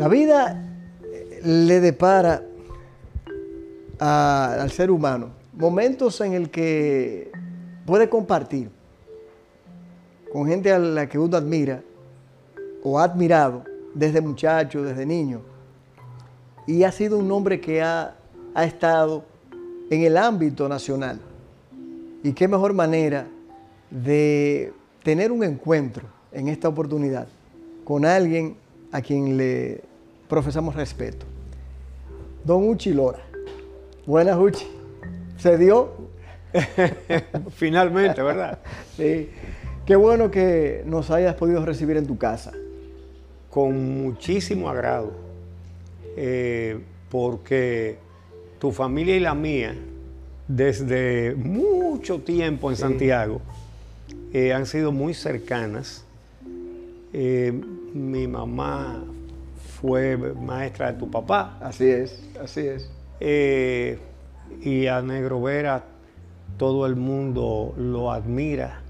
La vida eh, le depara al ser humano momentos en el que puede compartir con gente a la que uno admira o ha admirado desde muchacho, desde niño. Y ha sido un hombre que ha, ha estado en el ámbito nacional. Y qué mejor manera de tener un encuentro en esta oportunidad con alguien a quien le profesamos respeto. Don Uchi Lora. Buenas, Uchi. ¿Se dio? Finalmente, ¿verdad? Sí. Qué bueno que nos hayas podido recibir en tu casa. Con muchísimo agrado, eh, porque tu familia y la mía, desde mucho tiempo en Santiago, eh, han sido muy cercanas. Eh, mi mamá fue maestra de tu papá. Así es, así es. Eh, y a Negro Vera todo el mundo lo admira.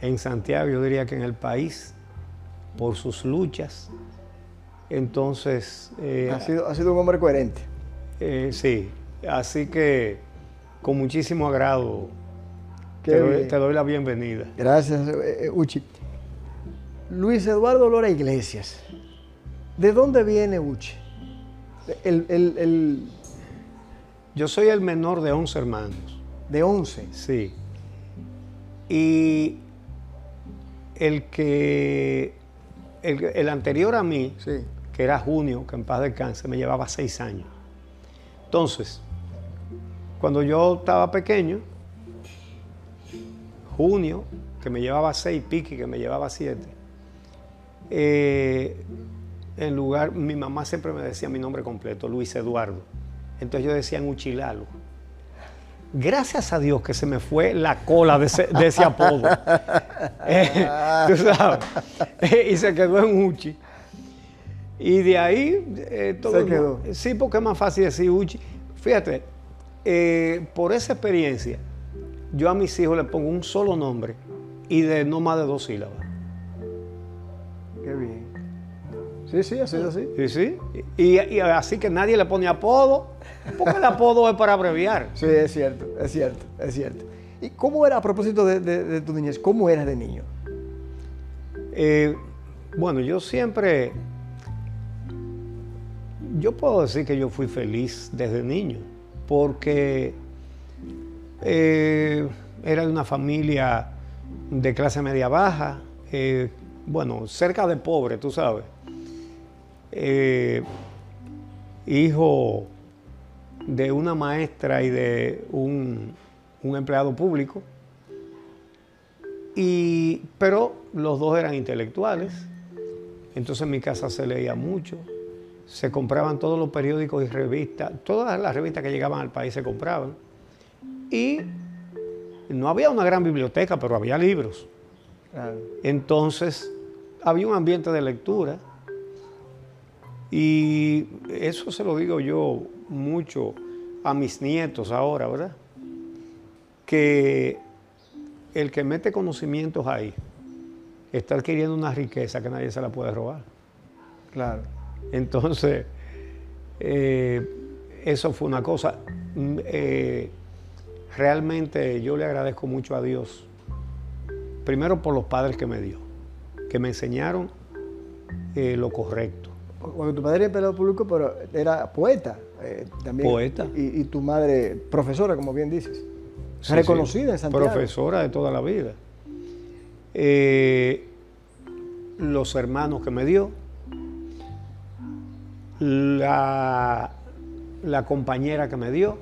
En Santiago, yo diría que en el país, por sus luchas. Entonces, eh, Ha sido, ha sido un hombre coherente. eh, sí, así que con muchísimo agrado te doy, bien. te doy la bienvenida. Gracias, Uchi. Luis Eduardo Lora Iglesias. ¿De dónde viene Uchi? El, el- el Yo soy el menor de 11 hermanos. de 11. Sí. Y el que, el, el anterior a mí, Sí. que era Junio, que en paz descanse, me llevaba seis años. Entonces, cuando yo estaba pequeño, Junio, que me llevaba seis, Piqui, que me llevaba siete, eh, en lugar, mi mamá siempre me decía mi nombre completo, Luis Eduardo. Entonces yo decía en Uchilalo. Gracias a Dios que se me fue la cola de ese, de ese apodo. Eh, tú sabes. y se quedó en Uchi. Y de ahí eh, todo Se el quedó. Sí, porque es más fácil decir Uchi. Fíjate, eh, por esa experiencia, yo a mis hijos les pongo un solo nombre y de no más de dos sílabas. Sí, sí, ha sido así. Sí, sí. Y, y así que nadie le pone apodo, porque el apodo es para abreviar. Sí, es cierto, es cierto, es cierto. ¿Y cómo era, a propósito de, de- de tu niñez, cómo eras de niño? Eh, bueno, yo siempre, yo puedo decir que yo fui feliz desde niño, porque eh, era de una familia de clase media baja, eh, bueno, cerca de pobre, tú sabes. Eh, hijo de una maestra y de un, un empleado público. Y, pero los dos eran intelectuales, entonces en mi casa se leía mucho, se compraban todos los periódicos y revistas, todas las revistas que llegaban al país se compraban. Y no había una gran biblioteca, pero había libros. Claro. Entonces había un ambiente de lectura y eso se lo digo yo mucho a mis nietos ahora, ¿verdad? Que el que mete conocimientos ahí está adquiriendo una riqueza que nadie se la puede robar. Claro. Entonces, eh, eso fue una cosa. Mm, eh, realmente yo le agradezco mucho a Dios, primero por los padres que me dio, que me enseñaron eh, lo correcto. Porque tu padre era empleado público, pero era poeta eh, también. Poeta. Y, y tu madre, profesora, como bien dices. Sí, reconocida sí, en Santiago. Profesora de toda la vida. Eh, los hermanos que me dio, la, la compañera que me dio,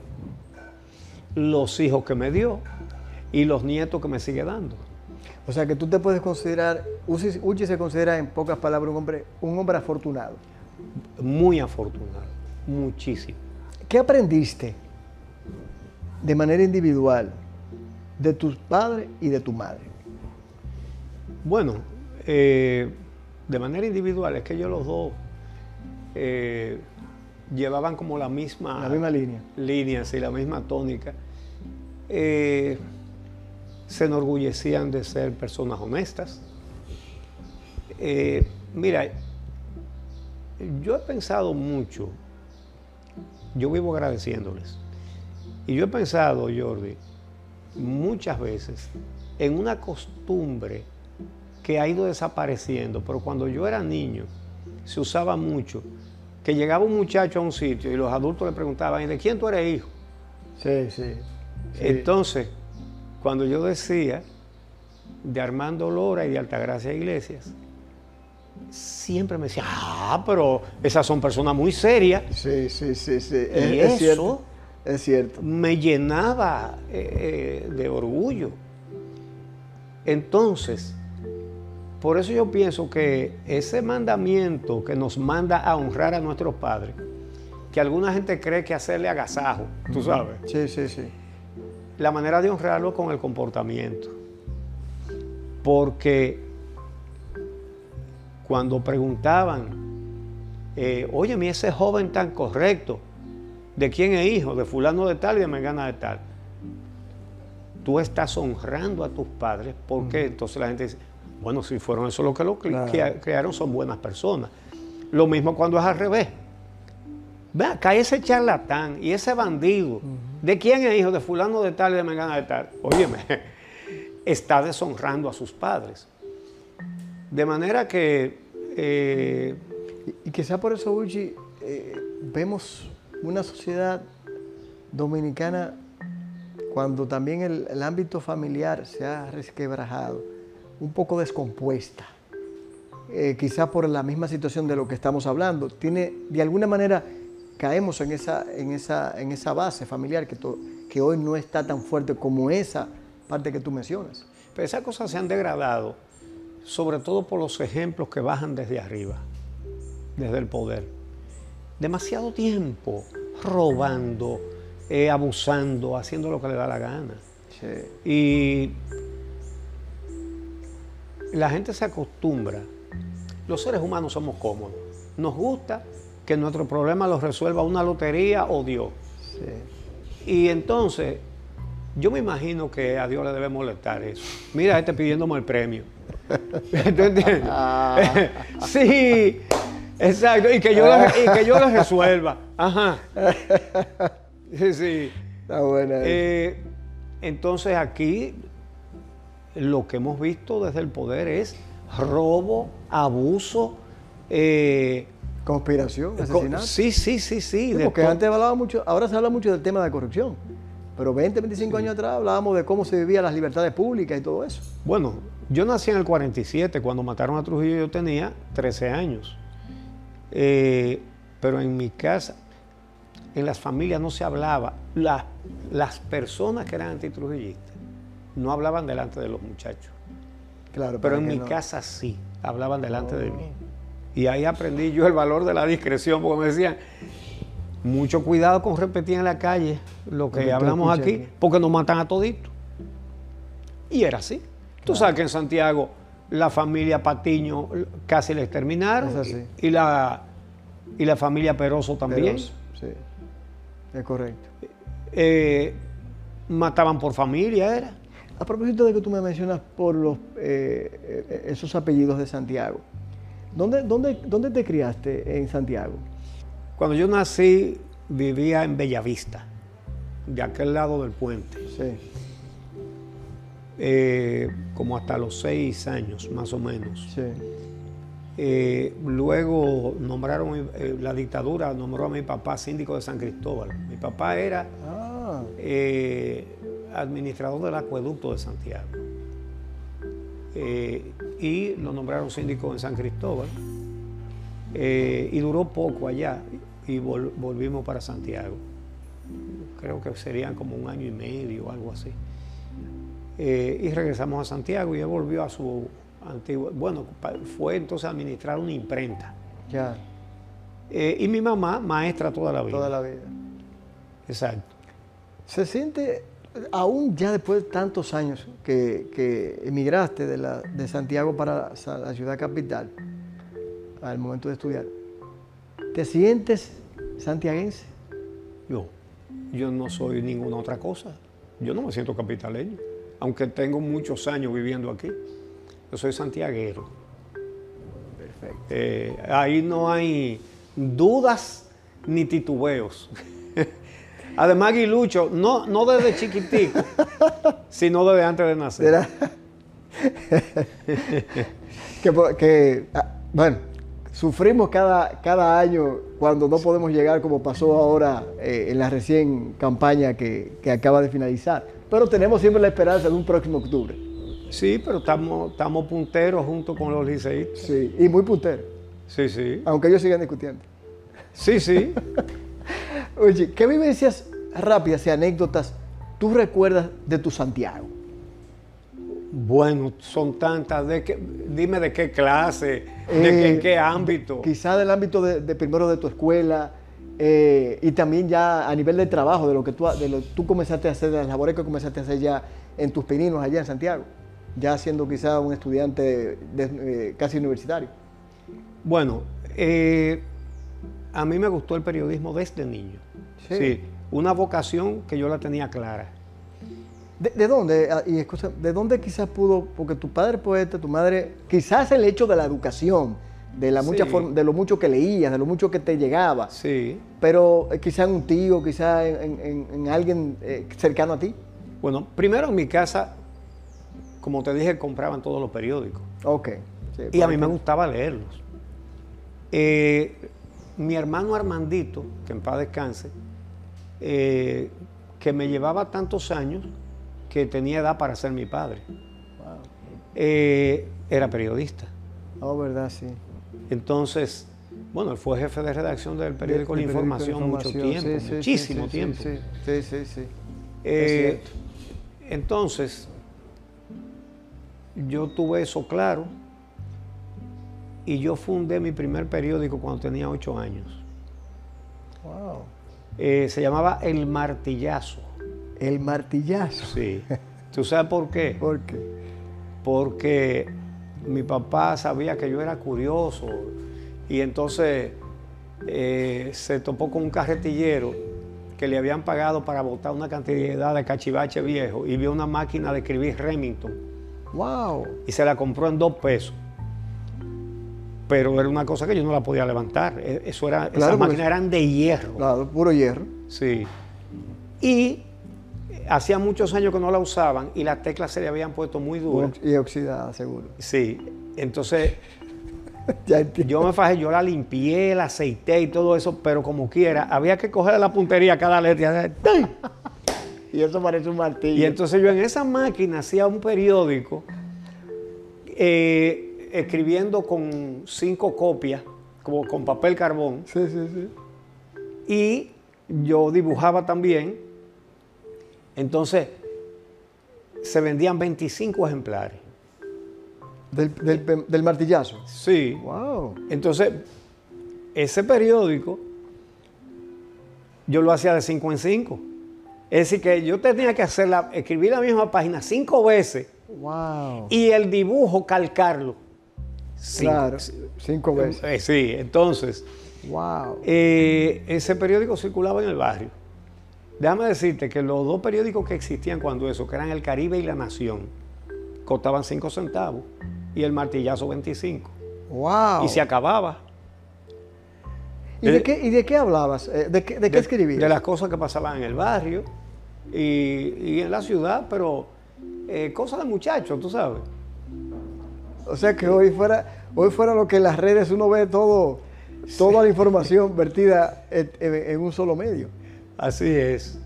los hijos que me dio y los nietos que me sigue dando. O sea que tú te puedes considerar, Uchi, Uchi se considera en pocas palabras un hombre, un hombre afortunado. Muy afortunado, muchísimo. ¿Qué aprendiste de manera individual de tus padres y de tu madre? Bueno, eh, de manera individual, es que ellos los dos eh, llevaban como la misma, La misma línea. línea, sí, la misma tónica. Eh, se enorgullecían de ser personas honestas. Eh, mira, yo he pensado mucho, yo vivo agradeciéndoles. Y yo he pensado, Jordi, muchas veces en una costumbre que ha ido desapareciendo, pero cuando yo era niño se usaba mucho, que llegaba un muchacho a un sitio y los adultos le preguntaban, ¿y de quién tú eres hijo? Sí, sí. Entonces, cuando yo decía de Armando Lora y de Altagracia Iglesias, siempre me decían, ah, pero esas son personas muy serias. Sí, sí, sí, sí. Y es, eso cierto. Es cierto. me llenaba eh, eh, de orgullo. Entonces, por eso yo pienso que ese mandamiento que nos manda a honrar a nuestros padres, que alguna gente cree que hacerle agasajo, tú sabes, Sí, sí, sí. La manera de honrarlo con el comportamiento. Porque cuando preguntaban, eh, oye, mi ese joven tan correcto, ¿de quién es hijo? De fulano de tal y de mengana de tal. Tú estás honrando a tus padres porque entonces la gente dice, bueno, si fueron eso lo que lo cre- Claro. crea- crearon, son buenas personas. Lo mismo cuando es al revés. Ve acá ese charlatán y ese bandido. ¿De quién es hijo? De fulano de tal y de mengana de tal. Óyeme, está deshonrando a sus padres. De manera que eh, Y, quizá por eso, Uchi, eh, vemos una sociedad dominicana cuando también el, el ámbito familiar se ha resquebrajado, un poco descompuesta. Eh, quizá por la misma situación de lo que estamos hablando. Tiene, de alguna manera, caemos en esa, en esa, en esa base familiar que, to- que hoy no está tan fuerte como esa parte que tú mencionas. pero esas cosas se han degradado, sobre todo por los ejemplos que bajan desde arriba, desde el poder. Demasiado tiempo robando, eh, abusando, haciendo lo que le da la gana. Y la gente se acostumbra. Los seres humanos somos cómodos. Nos gusta que nuestro problema lo resuelva una lotería o Dios. Sí. Y entonces, yo me imagino que a Dios le debe molestar eso. Mira, este pidiéndome el premio. ¿Tú entiendes? sí, exacto. Y que yo le, y que yo le resuelva. Ajá. Sí, sí. Está buena. Eh, entonces aquí lo que hemos visto desde el poder es robo, abuso. eh, Conspiración, co- asesinato. sí, sí, sí, sí. Porque antes hablaba mucho, ahora se habla mucho del tema de corrupción, pero 20, 25 años atrás hablábamos de cómo se vivían las libertades públicas y todo eso. Bueno, yo nací en el 47, cuando mataron a Trujillo yo tenía 13 años. Eh, pero en mi casa, en las familias no se hablaba. La- las personas que eran antitrujillistas no hablaban delante de los muchachos. Claro, Pero en mi no- casa sí, hablaban delante de mí. Y ahí aprendí yo el valor de la discreción, porque me decían, mucho cuidado con repetir en la calle lo que hablamos aquí, porque nos matan a toditos. Y era así. Tú sabes que en Santiago la familia Patiño casi la exterminaron. Es así. Y la, y la familia Peroso también. Pero, sí, es correcto. Eh, mataban por familia, era. A propósito de que tú me mencionas por los, eh, eh, esos apellidos de Santiago, ¿dónde, dónde, ¿dónde te criaste en Santiago? Cuando yo nací, vivía en Bellavista, de aquel lado del puente. Sí. eh, como hasta los seis años, más o menos. Sí. Eh, luego nombraron, eh, la dictadura nombró a mi papá síndico de San Cristóbal. Mi papá era Ah, administrador del acueducto de Santiago. Y lo nombraron síndico en San Cristóbal. Eh, y duró poco allá y vol- volvimos para Santiago. Creo que serían como un año y medio o algo así. Eh, y regresamos a Santiago y él volvió a su antiguo. Bueno, fue entonces a administrar una imprenta. ya, Eh, y mi mamá, maestra toda la vida. toda la vida. Exacto. ¿Se siente, aún ya después de tantos años que, que emigraste de, la, de Santiago para la ciudad capital, al momento de estudiar, ¿te sientes santiaguense? Yo, yo no soy ninguna otra cosa. Yo no me siento capitaleño, aunque tengo muchos años viviendo aquí. Yo soy santiaguero. Perfecto. Eh, ahí no hay dudas ni titubeos. Además, Guilucho, no, no desde chiquitico, sino desde antes de nacer. Era- que, ah, bueno, sufrimos cada, cada año cuando no podemos llegar como pasó ahora eh, en la recién campaña que, que acaba de finalizar. Pero tenemos siempre la esperanza de un próximo octubre. Sí, pero estamos, estamos punteros junto con los liceístas. Sí, y muy puntero, Sí, sí. aunque ellos sigan discutiendo. Sí, sí. Oye, ¿qué vivencias rápidas y anécdotas tú recuerdas de tu Santiago? Bueno, son tantas. De dime de qué clase, de Eh, qué, en qué ámbito. Quizá del ámbito de, de primero de tu escuela eh, y también ya a nivel de trabajo, de lo que tú, de lo tú comenzaste a hacer, de las labores que comenzaste a hacer ya en tus pininos allá en Santiago, ya siendo quizá un estudiante de- eh, casi universitario. Bueno, eh, a mí me gustó el periodismo desde niño. Sí. Sí. una vocación que yo la tenía clara. ¿De, de dónde? Ah, Y ¿De dónde quizás pudo? Porque tu padre poeta, tu madre, quizás el hecho de la educación, de, la mucha Sí. forma- de lo mucho que leías, de lo mucho que te llegaba, Sí. pero eh, quizás en un tío, quizás en, en- en- en alguien eh, cercano a ti. Bueno, primero en mi casa, como te dije, compraban todos los periódicos. Ok. sí, Y a mí me gustaba leerlos. Eh, mi hermano Armandito, que en paz descanse, eh, que me llevaba tantos años que tenía edad para ser mi padre, Wow. eh, era periodista. Oh, verdad, sí. Entonces, bueno, él fue jefe de redacción del periódico La Información mucho tiempo, sí, muchísimo sí, sí, tiempo. Sí, sí, sí. sí. Eh, Es cierto. entonces, yo tuve eso claro y yo fundé mi primer periódico cuando tenía ocho años. Wow. Eh, se llamaba El Martillazo. El martillazo. Sí. ¿Tú sabes por qué? ¿Por qué? Porque mi papá sabía que yo era curioso y entonces eh, se topó con un carretillero que le habían pagado para botar una cantidad de cachivache viejo y vio una máquina de escribir Remington Wow. y se la compró en dos pesos. Pero era una cosa que yo no la podía levantar. E- Eso era, Claro, esas máquinas eran de hierro. Claro, puro hierro. Sí. Y hacía muchos años que no la usaban y las teclas se le habían puesto muy duras. Y oxidada, seguro. Sí. Entonces Ya yo me fajé, yo la limpié, la aceité y todo eso, pero como quiera, había que coger la puntería a cada letra. Y eso parece un martillo. Y entonces yo en esa máquina hacía un periódico eh, escribiendo con cinco copias, como con papel carbón, Sí, sí, sí. y yo dibujaba también. Entonces se vendían 25 ejemplares. Del, del, martillazo. Sí. Wow. Entonces, ese periódico yo lo hacía de cinco en cinco. Es decir, que yo tenía que hacer la- escribir la misma página cinco veces Wow. y el dibujo calcarlo. Cinco- claro. Cinco veces. Eh, sí, entonces, Wow. eh, ese periódico circulaba en el barrio. Déjame decirte que los dos periódicos que existían cuando eso, que eran El Caribe y La Nación, costaban cinco centavos y el martillazo 25. Wow. Y se acababa. ¿Y de qué, y de qué hablabas? Eh, ¿De qué, de qué escribías? De las cosas que pasaban en el barrio y, y en la ciudad, pero eh, cosas de muchachos, tú sabes. O sea que hoy fuera, hoy fuera lo que en las redes uno ve todo, toda la información vertida en, en- en un solo medio. Así es.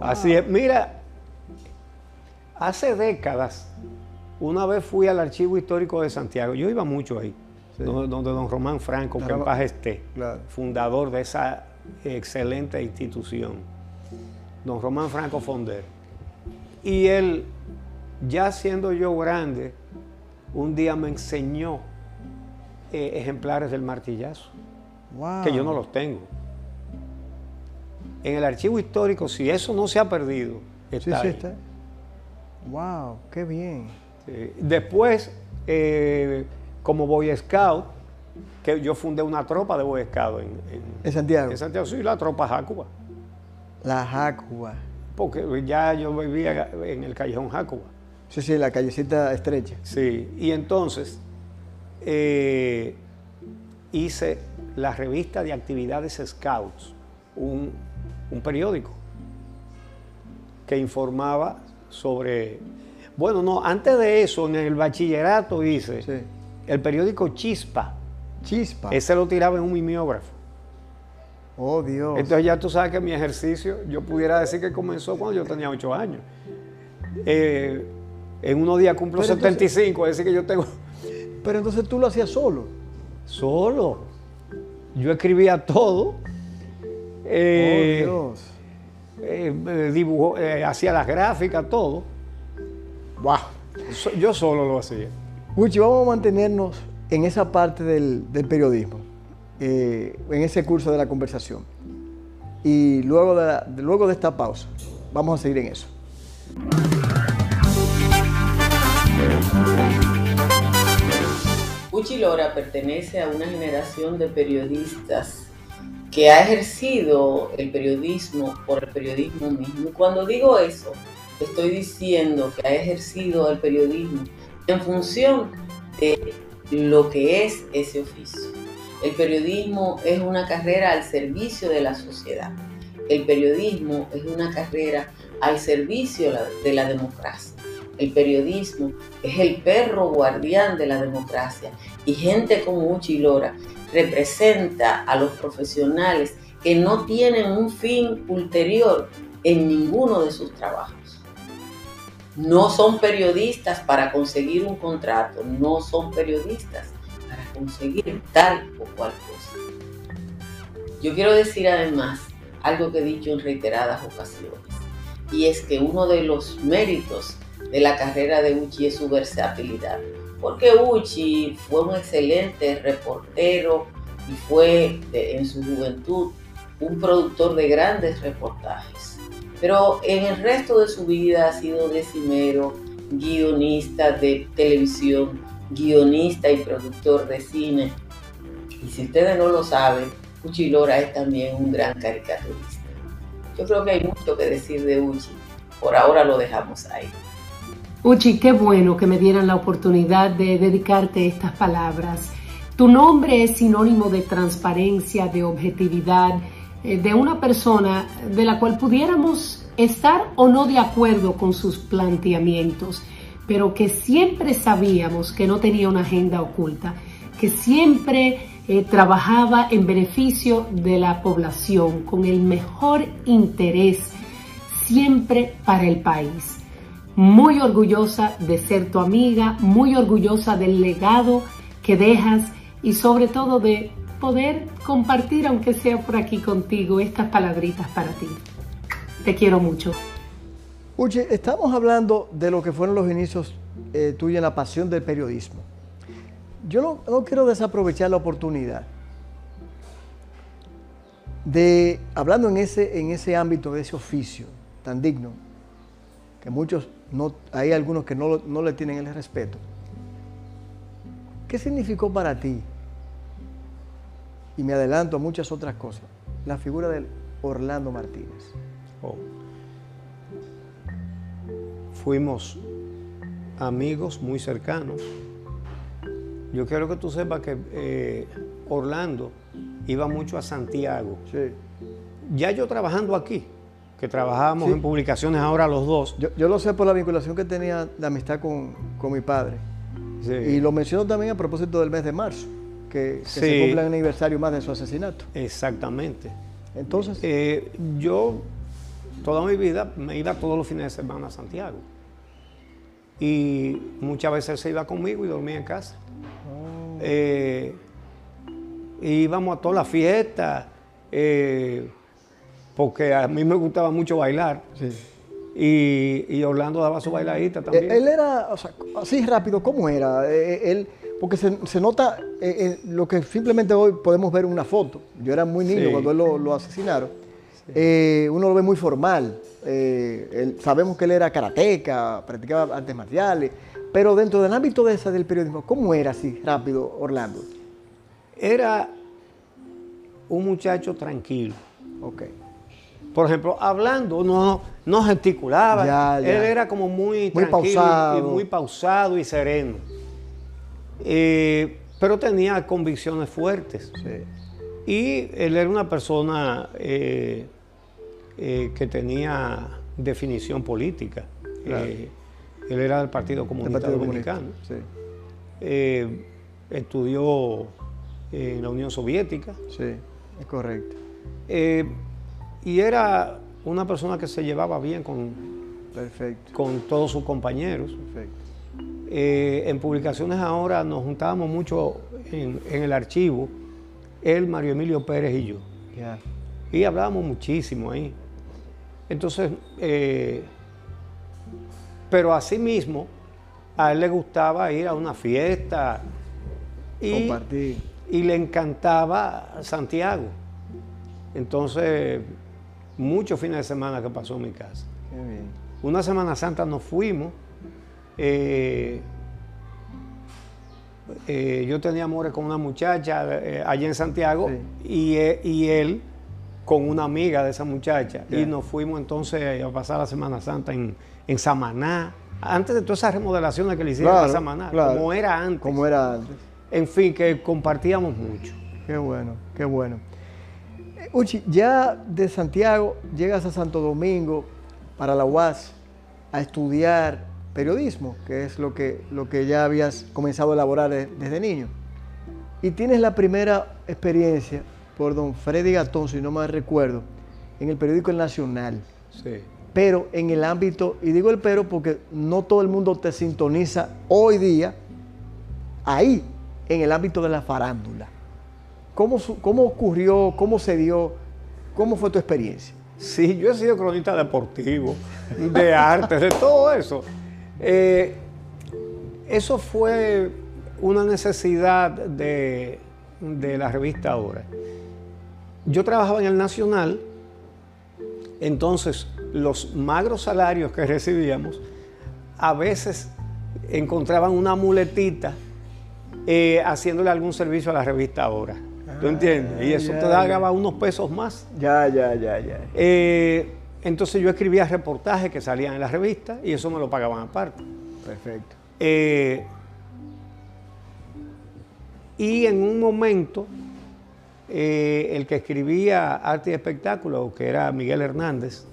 Así es. Mira, hace décadas, una vez fui al Archivo Histórico de Santiago. Yo iba mucho ahí, Sí. donde, donde don Román Franco, que en Claro. paz esté, Claro. fundador de esa excelente institución, don Román Franco Fonder. Y él, ya siendo yo grande, un día me enseñó eh, ejemplares del martillazo Wow. que yo no los tengo. En el archivo histórico, si eso no se ha perdido, Sí, está sí, ahí. está. Wow, qué bien. Sí. Después, eh, como Boy Scout, que yo fundé una tropa de Boy Scout en, en- En Santiago. en Santiago, sí, la tropa Jácuba, La Jacuba. porque ya yo vivía en el callejón Jácuba. Sí, sí, la callecita estrecha. Sí, y entonces, eh, hice la revista de actividades Scouts, un, un periódico que informaba sobre... Bueno, no, antes de eso, en el bachillerato hice Sí. el periódico Chispa. Chispa. Ese lo tiraba en un mimeógrafo. Oh, Dios. Entonces ya tú sabes que mi ejercicio, yo pudiera decir que comenzó cuando yo tenía 8 años. Eh, en unos días cumplo Pero entonces- 75, es decir que yo tengo Pero entonces tú lo hacías solo. solo. Yo escribía todo. Eh, oh, Dios. eh, eh, dibujo, eh, hacía las gráficas, todo. Wow. Yo solo lo hacía. Uchi, vamos a mantenernos en esa parte del, del periodismo, eh, en ese curso de la conversación. Y luego de, la- luego de esta pausa, vamos a seguir en eso. Uchi Lora pertenece a una generación de periodistas que ha ejercido el periodismo por el periodismo mismo. Cuando digo eso, estoy diciendo que ha ejercido el periodismo en función de lo que es ese oficio. El periodismo es una carrera al servicio de la sociedad. El periodismo es una carrera al servicio de la democracia. El periodismo es el perro guardián de la democracia y gente como Uchi Lora representa a los profesionales que no tienen un fin ulterior en ninguno de sus trabajos. No son periodistas para conseguir un contrato, no son periodistas para conseguir tal o cual cosa. Yo quiero decir además algo que he dicho en reiteradas ocasiones, y es que uno de los méritos de la carrera de Uchi es su versatilidad, porque Uchi fue un excelente reportero y fue en su juventud un productor de grandes reportajes. Pero en el resto de su vida ha sido decimero, guionista de televisión, guionista y productor de cine. Y si ustedes no lo saben, Uchi Lora es también un gran caricaturista. Yo creo que hay mucho que decir de Uchi. Por ahora lo dejamos ahí. Uchi, qué bueno que me dieran la oportunidad de dedicarte estas palabras. Tu nombre es sinónimo de transparencia, de objetividad, eh, de una persona de la cual pudiéramos estar o no de acuerdo con sus planteamientos, pero que siempre sabíamos que no tenía una agenda oculta, que siempre eh, trabajaba en beneficio de la población, con el mejor interés, siempre para el país muy orgullosa de ser tu amiga, muy orgullosa del legado que dejas y sobre todo de poder compartir, aunque sea por aquí contigo, estas palabritas para ti. Te quiero mucho. Uchi, estamos hablando de lo que fueron los inicios eh, tuyos en la pasión del periodismo. Yo no, no quiero desaprovechar la oportunidad de, hablando en ese, en ese ámbito, de ese oficio tan digno, que muchos, no, hay algunos que no, no le tienen el respeto. ¿Qué significó para ti? Y me adelanto a muchas otras cosas. La figura de Orlando Martínez. Oh. Fuimos amigos muy cercanos. Yo quiero que tú sepas que eh, Orlando iba mucho a Santiago. Sí. Ya yo trabajando aquí, que trabajábamos Sí. en publicaciones ahora los dos. Yo, yo lo sé por la vinculación que tenía de amistad con, con mi padre. Sí. Y lo menciono también a propósito del mes de marzo, que, que Sí. se cumple un aniversario más de su asesinato. Exactamente. Entonces, Eh, yo toda mi vida me iba todos los fines de semana a Santiago. Y muchas veces se iba conmigo y dormía en casa. Eh, íbamos a todas las fiestas, eh, porque a mí me gustaba mucho bailar. sí. Y, y Orlando daba su bailadita también. Eh, Él era, o sea, así rápido, ¿cómo era? Eh, él, porque se, se nota eh, eh, lo que simplemente hoy podemos ver en una foto. Yo era muy niño Sí. cuando él lo, lo asesinaron. Eh, uno lo ve muy formal. Eh, él- sabemos que él era karateca, practicaba artes marciales. Pero dentro del ámbito de esa del periodismo, ¿cómo era así rápido Orlando? Era un muchacho tranquilo. Ok. Por ejemplo, hablando, no, no gesticulaba. Ya, ya. Él era como muy, Muy tranquilo pausado. y muy pausado y sereno. Eh, pero tenía convicciones fuertes. Sí. Y él era una persona eh, eh, que tenía definición política. Claro. Él era del Partido Comunista Partido Dominicano. Comunista. Sí, estudió en la Unión Soviética. sí, es correcto. Y era una persona que se llevaba bien con, Perfecto, con todos sus compañeros. perfecto. Eh, en publicaciones ahora nos juntábamos mucho en, en el archivo, él, Mario Emilio Pérez y yo. Ya. Y hablábamos muchísimo ahí. Entonces, eh, pero asimismo, a él le gustaba ir a una fiesta y, Compartir. y le encantaba Santiago. Entonces, muchos fines de semana que pasó en mi casa. Qué bien. Una Semana Santa nos fuimos. eh, eh, yo tenía amores con una muchacha eh, allá en Santiago y, eh, y él con una amiga de esa muchacha. Y nos fuimos entonces a pasar la Semana Santa en, en Samaná. Antes de todas esas remodelaciones que le hicieron Claro, a Samaná, claro. como era antes. Como era antes. En fin, que compartíamos mucho. Qué bueno, qué bueno. Uchi, ya de Santiago llegas a Santo Domingo para la UAS a estudiar periodismo, que es lo que, lo que ya habías comenzado a elaborar de- desde niño. Y tienes la primera experiencia por don Freddy Gatón, si no mal recuerdo, en el periódico El Nacional. Sí. pero en el ámbito, y digo el pero porque no todo el mundo te sintoniza hoy día ahí, en el ámbito de la farándula. ¿Cómo, cómo ocurrió, cómo se dio, cómo fue tu experiencia? Sí, yo he sido cronista deportivo, de arte, de todo eso. Eh, eso fue una necesidad de, de la revista Ahora. Yo trabajaba en el Nacional, entonces los magros salarios que recibíamos a veces encontraban una muletita eh, haciéndole algún servicio a la revista Ahora. ¿Tú entiendes? Y eso ya, te daba unos pesos más. Ya, ya, ya, ya. Eh, entonces yo escribía reportajes que salían en la revista y eso me lo pagaban aparte. Perfecto. Eh, y en un momento, eh, el que escribía arte y espectáculo, que era Miguel Hernández,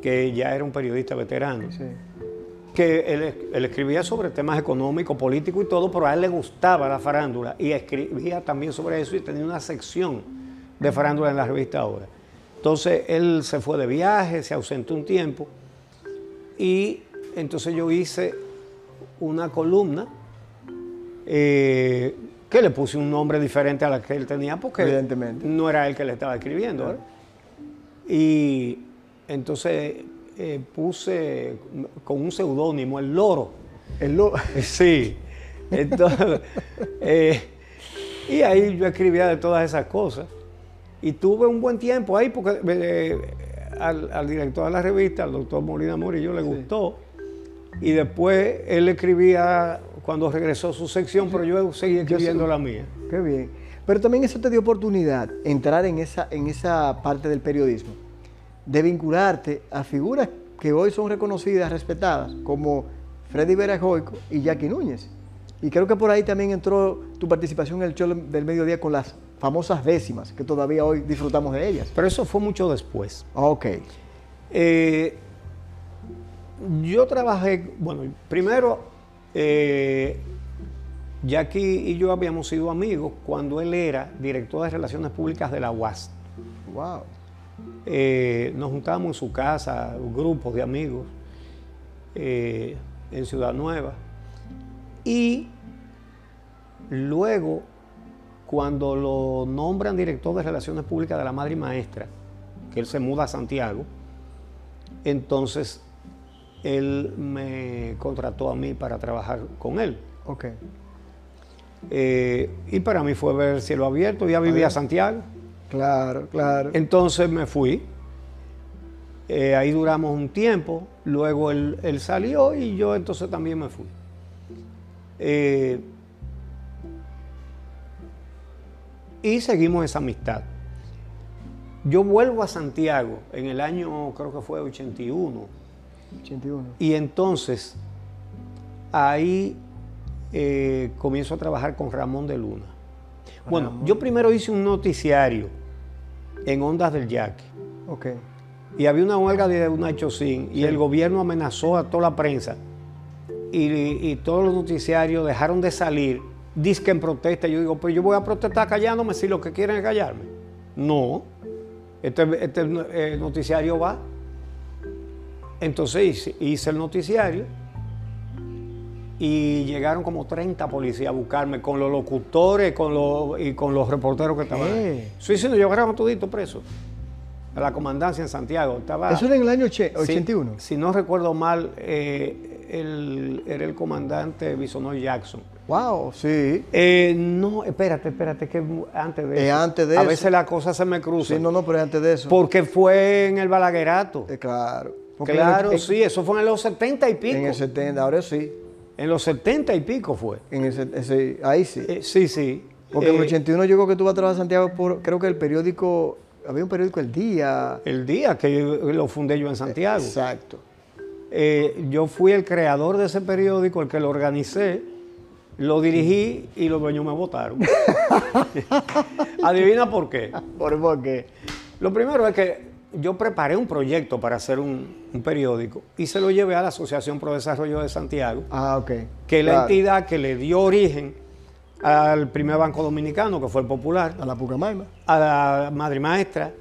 que ya era un periodista veterano, Sí. Que él, él escribía sobre temas económicos, políticos y todo, pero a él le gustaba la farándula y escribía también sobre eso y tenía una sección de farándula en la revista Ahora. Entonces él se fue de viaje, se ausentó un tiempo y entonces yo hice una columna eh, que le puse un nombre diferente a la que él tenía porque Evidentemente. no era él que le estaba escribiendo. Y entonces eh, puse con un seudónimo, el loro. El lo- Sí. Entonces, eh, y ahí yo escribía de todas esas cosas. Y tuve un buen tiempo ahí porque eh, al, al director de la revista, al doctor Molina Morillo, le gustó. Y después él escribía cuando regresó su sección, pero yo seguí escribiendo la mía. Qué bien. Pero también eso te dio oportunidad, entrar en esa, en esa parte del periodismo, de vincularte a figuras que hoy son reconocidas, respetadas, como Freddy Verajoico y Jackie Núñez. Y creo que por ahí también entró tu participación en el show del mediodía con las famosas décimas, que todavía hoy disfrutamos de ellas. Pero eso fue mucho después. Ok, Eh, yo trabajé, bueno, primero, eh, Jackie y yo habíamos sido amigos cuando él era director de Relaciones Públicas de la UAS. wow. Eh, nos juntábamos en su casa, grupos de amigos, eh, en Ciudad Nueva. Y luego, cuando lo nombran director de Relaciones Públicas de la Madre y Maestra, que él se muda a Santiago, entonces él me contrató a mí para trabajar con él. Ok. Eh, y para mí fue ver cielo abierto, ya vivía a Santiago. Claro, claro. Entonces me fui. Eh, ahí duramos un tiempo. Luego él, él salió y yo entonces también me fui. Eh, y seguimos esa amistad. Yo vuelvo a Santiago en el año, creo que fue 81. 81. Y entonces ahí eh, comienzo a trabajar con Ramón de Luna. Bueno, yo primero hice un noticiario en Ondas del Yaque. Ok. Y había una huelga de una chocín y el gobierno amenazó a toda la prensa. Y, y todos los noticiarios dejaron de salir, disque en protesta. Yo digo, pues yo voy a protestar callándome si lo que quieren es callarme. No, este, este eh, noticiario va. Entonces hice, hice el noticiario y llegaron como 30 policías a buscarme con los locutores con los, y con los reporteros que estaban. ¿Qué? ahí. Sí, sí, nos llevaron todito preso. A la comandancia en Santiago. Estaba, Eso era en el año oche- Sí, 81. Si, no recuerdo mal, eh, el- era el comandante Bisonoy Jackson. Wow, sí. Eh, no, espérate, espérate, que antes de Es eso. antes de A eso. veces las cosas se me cruzan. Sí, no, no, pero antes de eso. Porque fue en el Balaguerato. Eh, claro. Porque claro, el- sí, eso fue en los 70 y pico. En el 70, ahora sí. En los 70 y pico fue. En ese- ahí sí. Eh, sí, sí. Porque en el Eh, 81 llegó que tú vas a trabajar a Santiago por, creo que el periódico, había un periódico El Día. El día que yo- lo fundé yo en Santiago. Exacto. Eh, yo fui el creador de ese periódico, el que lo organicé, lo dirigí y los dueños me votaron. Adivina por qué. ¿Por porque Lo primero es que yo preparé un proyecto para hacer un, un periódico y se lo llevé a la Asociación Pro Desarrollo de Santiago, Ah, ok. que es la entidad que le dio origen al primer banco dominicano, que fue el Popular, A la Pucamaima. a la Madre Maestra,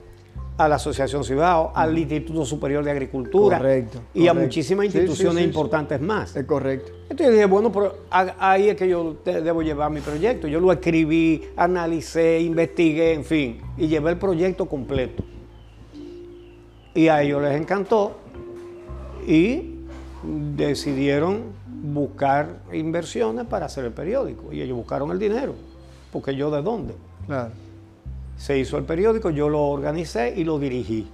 a la Asociación Cibao, al Instituto Superior de Agricultura Correcto, y a muchísimas sí, instituciones sí, sí. importantes más. Es correcto. Entonces dije, bueno, pero ahí es que yo debo llevar mi proyecto. Yo lo escribí, analicé, investigué, en fin, y llevé el proyecto completo. Y a ellos les encantó y decidieron buscar inversiones para hacer el periódico. Y ellos buscaron el dinero, porque yo de dónde. Claro. Se hizo el periódico, yo lo organicé y lo dirigí.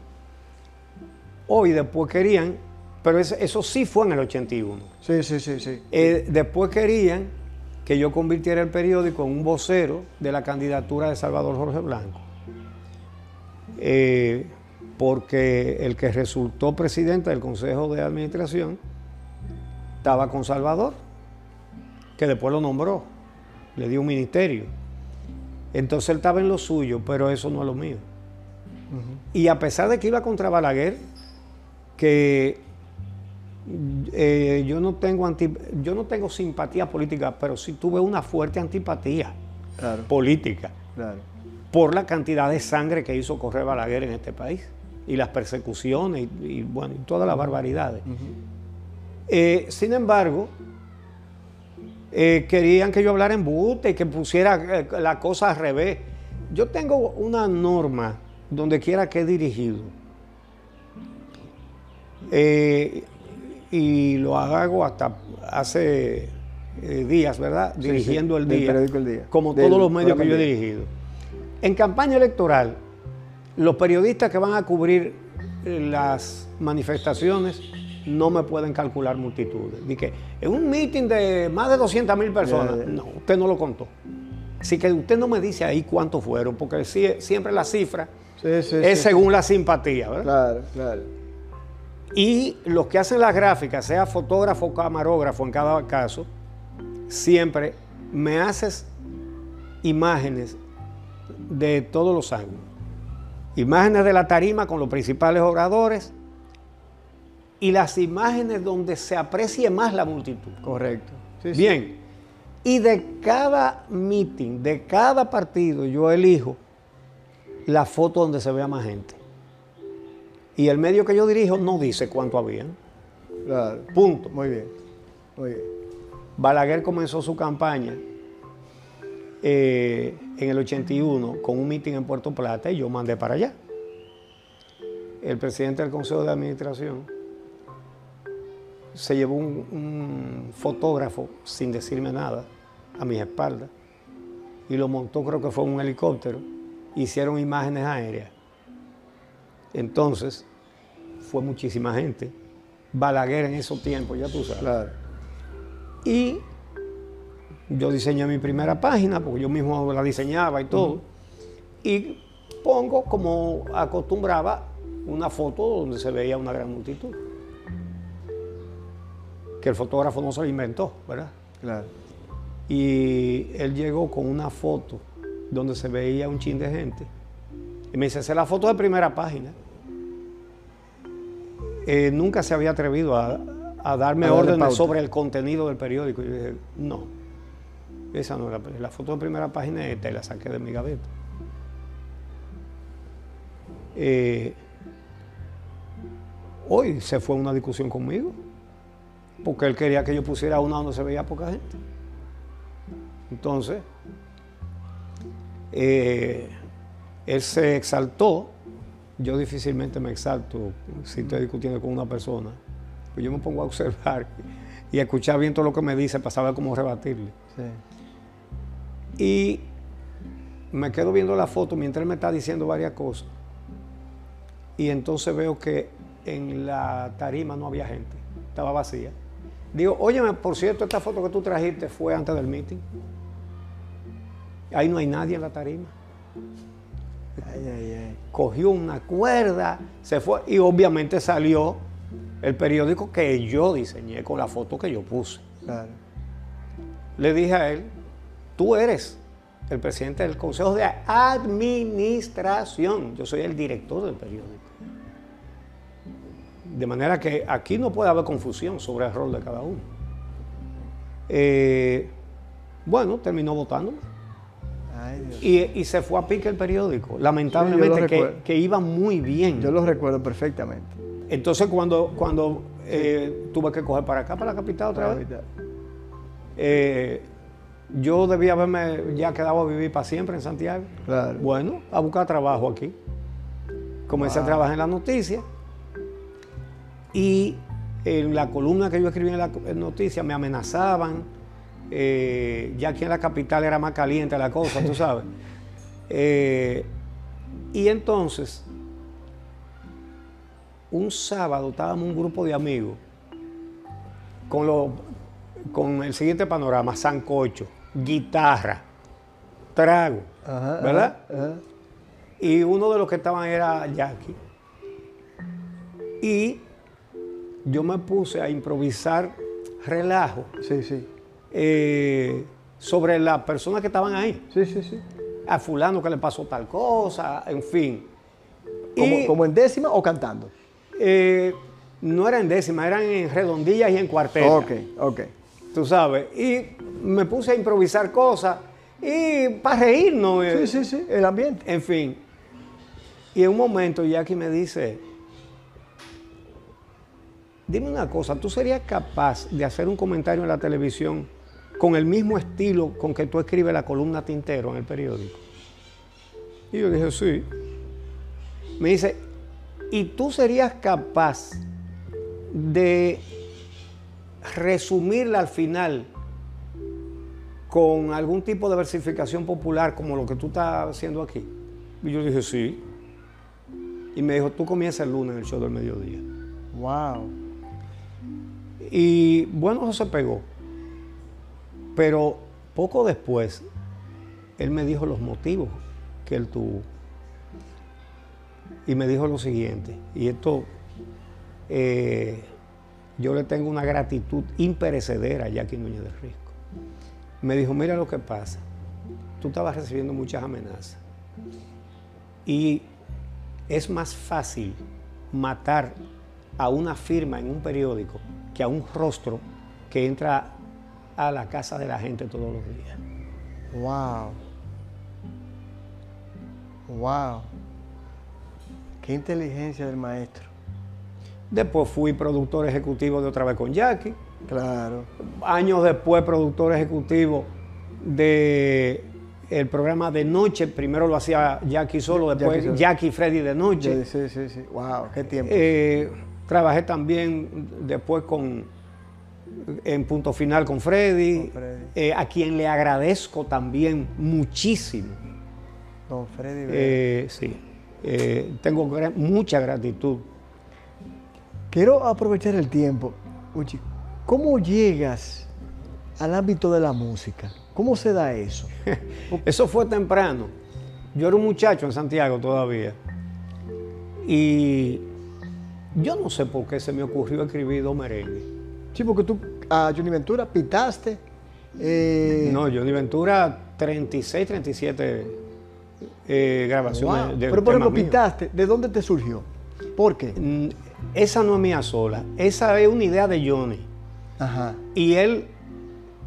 Hoy después querían, pero eso, sí fue en el 81. Sí, sí, sí, sí. Eh, después querían que yo convirtiera el periódico en un vocero de la candidatura de Salvador Jorge Blanco. Eh, porque el que resultó presidente del Consejo de Administración estaba con Salvador, que después lo nombró, le dio un ministerio. Entonces él estaba en lo suyo, pero eso no es lo mío. Y a pesar de que iba contra Balaguer, que eh, yo, no tengo anti- yo no tengo simpatía política, pero sí tuve una fuerte antipatía Claro. política Claro. por la cantidad de sangre que hizo correr Balaguer en este país y las persecuciones y, y, bueno, y todas las barbaridades. Eh, sin embargo, eh, querían que yo hablara en bute y que pusiera eh, la cosa al revés. Yo tengo una norma donde quiera que he dirigido. Eh, y lo hago hasta hace días, ¿verdad? Sí, Dirigiendo sí, el día. periódico El Día. Como Del todos los medios que yo he dirigido. En campaña electoral, los periodistas que van a cubrir eh, las manifestaciones no me pueden calcular multitudes. Di que en un meeting de más de 200 mil personas, no, usted no lo contó. Así que usted no me dice ahí cuántos fueron, porque siempre la cifra Sí, sí, es sí. según la simpatía, ¿verdad? Claro, claro. Y los que hacen las gráficas, sea fotógrafo o camarógrafo en cada caso, siempre me haces imágenes de todos los ángulos. Imágenes de la tarima con los principales oradores y las imágenes donde se aprecie más la multitud. Correcto. Sí, sí. Bien. Y de cada meeting, de cada partido, yo elijo la foto donde se vea más gente. Y el medio que yo dirijo no dice cuánto había. Claro. Punto. Muy bien. Muy bien. Balaguer comenzó su campaña eh, en el 81 con un meeting en Puerto Plata y yo mandé para allá. El presidente del Consejo de Administración se llevó un, un fotógrafo sin decirme nada a mis espaldas y lo montó, creo que fue un helicóptero. Hicieron imágenes aéreas. Entonces, fue muchísima gente. Balaguer en esos tiempos, ya tú sabes. Claro. Y yo diseñé mi primera página, porque yo mismo la diseñaba y todo. Y pongo, como acostumbraba, una foto donde se veía una gran multitud. Que el fotógrafo no se lo inventó, ¿verdad? Claro. Y él llegó con una foto donde se veía un chin de gente. Y me dice, esa es la foto de primera página. Eh, nunca se había atrevido a, a darme A órdenes pauta. sobre el contenido del periódico. Y yo dije, no, esa no la, la foto de primera página y la saqué de mi gaveta. Eh, hoy se fue una discusión conmigo, porque él quería que yo pusiera una donde se veía poca gente. Entonces, eh, él se exaltó, yo difícilmente me exalto si estoy discutiendo con una persona, pues yo me pongo a observar y a escuchar bien todo lo que me dice para saber cómo rebatirle. Sí. Y me quedo viendo la foto mientras él me está diciendo varias cosas. Y entonces veo que en la tarima no había gente, estaba vacía. Digo, óyeme, por cierto, esta foto que tú trajiste fue antes del meeting. Ahí no hay nadie en la tarima. Ay, ay, ay. Cogió una cuerda, se fue y obviamente salió el periódico que yo diseñé con la foto que yo puse. Claro. le dije a él, tú eres el presidente del Consejo de Administración, yo soy el director del periódico. De manera que aquí no puede haber confusión sobre el rol de cada uno. Eh, bueno, terminó Dios. y, y se fue a pique el periódico, lamentablemente, que, iba muy bien. Yo lo recuerdo perfectamente. Entonces cuando, cuando eh, tuve que coger para acá, para la capital otra vez, Eh, yo debía haberme ya quedado a vivir para siempre en Santiago. Claro. Bueno, a buscar trabajo aquí. Comencé a trabajar en las noticias y en la columna que yo escribí en las noticias me amenazaban. eh, ya aquí en la capital era más caliente la cosa, tú sabes. Eh, y entonces, un sábado estábamos un grupo de amigos con, lo- con el siguiente panorama, sancocho, guitarra, trago, Ajá, ¿verdad? ajá. Y uno de los que estaban era Jackie. Y yo me puse a improvisar relajo Sí, sí. eh, sobre las personas que estaban ahí. Sí, sí, sí. A fulano que le pasó tal cosa, en fin. Como, Y, como en décima o cantando. eh, no eran en décima, eran en redondillas y en cuartetas. Ok, ok. Tú sabes. Y me puse a improvisar cosas y para reírnos. eh, Sí, sí, sí. El ambiente. En fin. Y en un momento Jackie me dice, dime una cosa, ¿tú serías capaz de hacer un comentario en la televisión con el mismo estilo con que tú escribes la columna Tintero en el periódico? Y yo dije, sí. Me dice, ¿y tú serías capaz de resumirla al final con algún tipo de versificación popular como lo que tú estás haciendo aquí? Y yo dije, sí. Y me dijo, tú comienzas el lunes en el show del mediodía. Wow. Y bueno, eso se pegó. Pero poco después, él me dijo los motivos que él tuvo. Y me dijo lo siguiente, y esto eh, yo le tengo una gratitud imperecedera a Jackie Núñez del Risco. Me dijo, mira lo que pasa, tú estabas recibiendo muchas amenazas. Y es más fácil matar a una firma en un periódico que a un rostro que entra a la casa de la gente todos los días. Wow. Wow. Qué inteligencia del maestro. Después fui productor ejecutivo de otra vez con Jackie. Claro. Años después, productor ejecutivo de el programa de noche. Primero lo hacía Jackie solo, después Jackie. Jackie y Freddy de noche. Sí, sí, sí. Wow, qué tiempo. Eh, trabajé también después con en punto final con Freddy, Con Freddy. eh, a quien le agradezco también muchísimo. Don Freddy. Eh, sí, tengo mucha gratitud. Quiero aprovechar el tiempo. Uchi, ¿cómo llegas al ámbito de la música? ¿Cómo se da eso? Eso fue temprano. Yo era un muchacho en Santiago todavía. Y yo no sé por qué se me ocurrió escribir dos merengues. Sí, porque tú a Johnny Ventura pitaste. eh, No, Johnny Ventura, 36, 37 eh, grabaciones Wow. de Pero por ejemplo. Pitaste, ¿de dónde te surgió? ¿Por qué? Mm, Esa no es mía sola, esa es una idea de Johnny. Ajá. Y él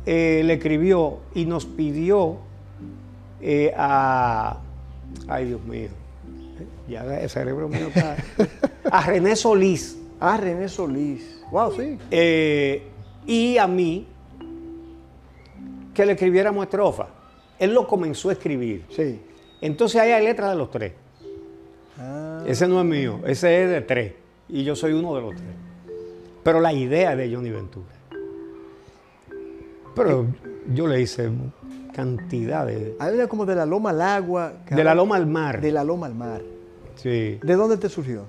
eh, le escribió y nos pidió eh, a. Ay, Dios mío. Ya el cerebro mío está. A René Solís Ah, René Solís. Wow, sí. eh, y a mí que le escribiéramos estrofa. Él lo comenzó a escribir. Sí. Entonces ahí hay letras de los tres. Ah, Ese no es mío, ese es de tres. Y yo soy uno de los tres. Pero la idea de Johnny Ventura. Pero yo le hice cantidad de. hay una como de la loma al agua. De la habla- loma al mar. De la loma al mar. Sí. ¿De dónde te surgió?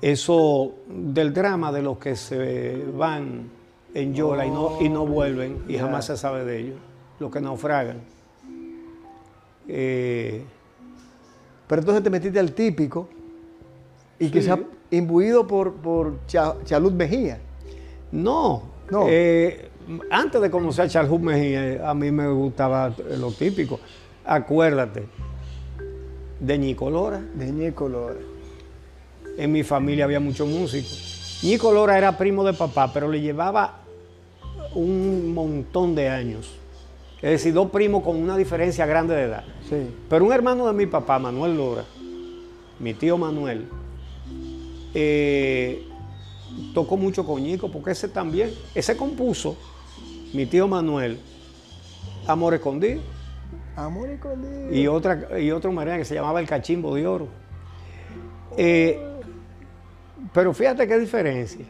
Eso del drama de los que se van en Yola y, no, y no vuelven y jamás se sabe de ellos. Los que naufragan. Eh, Pero entonces te metiste al típico y Sí. quizás imbuido por, por Cha- Chalud Mejía. No, No. eh, antes de conocer a Charles Mejía, a mí me gustaba lo típico. Acuérdate de Ñico Lora. De Ñeco Lora. En mi familia había muchos músicos. Ñico Lora era primo de papá, pero le llevaba un montón de años. Es decir, dos primos con una diferencia grande de edad. Sí. Pero un hermano de mi papá, Manuel Lora, mi tío Manuel, eh, tocó mucho con Ñico, porque ese también, ese compuso, mi tío Manuel, Amor Escondido, Amor escondido. y, otra, y otro merengue que se llamaba El Cachimbo de Oro. Eh, pero fíjate qué diferencia.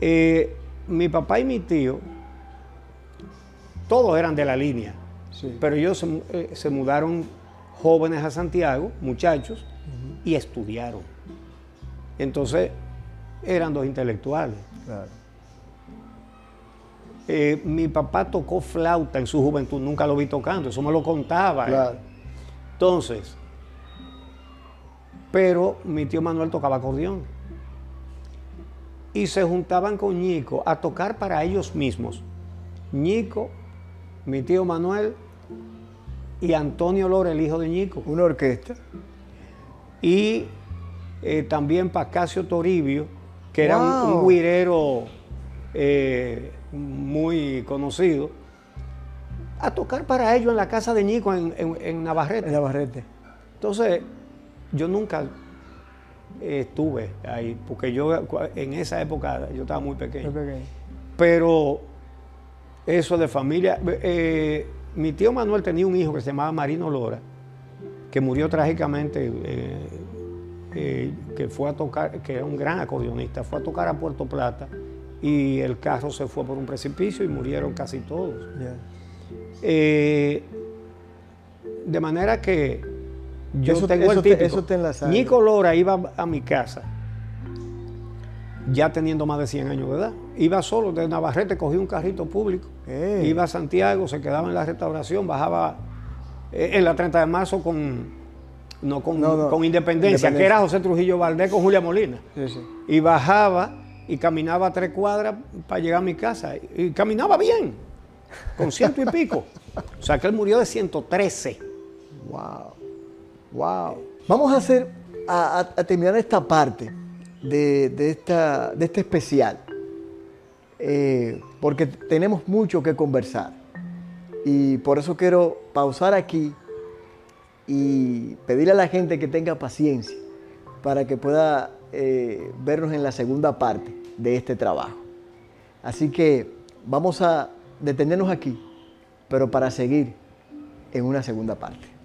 Eh, mi papá y mi tío, todos eran de la línea. Sí. Pero ellos se, eh, se mudaron jóvenes a Santiago, muchachos, y estudiaron. Entonces, eran dos intelectuales. Claro. Eh, mi papá tocó flauta en su juventud, nunca lo vi tocando, eso me lo contaba. eh. Entonces, pero mi tío Manuel tocaba acordeón. Y se juntaban con Ñico a tocar para ellos mismos. Ñico, mi tío Manuel y Antonio Lora, el hijo de Ñico. Una orquesta. Y eh, también Pascasio Toribio, que era un, un guirero eh, muy conocido, a tocar para ellos en la casa de Ñico en, en- en Navarrete. En Navarrete. Entonces, yo nunca estuve ahí, porque yo en esa época yo estaba muy pequeño. Muy pequeño. Pero eso de familia. eh, mi tío Manuel tenía un hijo que se llamaba Marino Lora, que murió trágicamente, eh, eh, que fue a tocar, que era un gran acordeonista, fue a tocar a Puerto Plata y el carro se fue por un precipicio y murieron casi todos. Eh, de manera que yo Eso- tengo eso el te- típico. eso te. Nico Lora iba a mi casa ya teniendo más de 100 años de edad. Iba solo de Navarrete, cogía un carrito público, iba a Santiago, se quedaba en la restauración, bajaba eh, en la 30 de marzo con, no, con, No, no, con Independencia, que era José Trujillo Valdés con Julia Molina Sí, sí. y bajaba y caminaba tres cuadras para llegar a mi casa. Y caminaba bien, con ciento y pico. O sea que él murió de 113. Wow. Wow. Vamos a hacer, a, a- terminar esta parte de, de esta, de este especial. Eh, porque tenemos mucho que conversar. Y por eso quiero pausar aquí y pedirle a la gente que tenga paciencia para que pueda eh, vernos en la segunda parte de este trabajo. Así que vamos a detenernos aquí, pero para seguir en una segunda parte.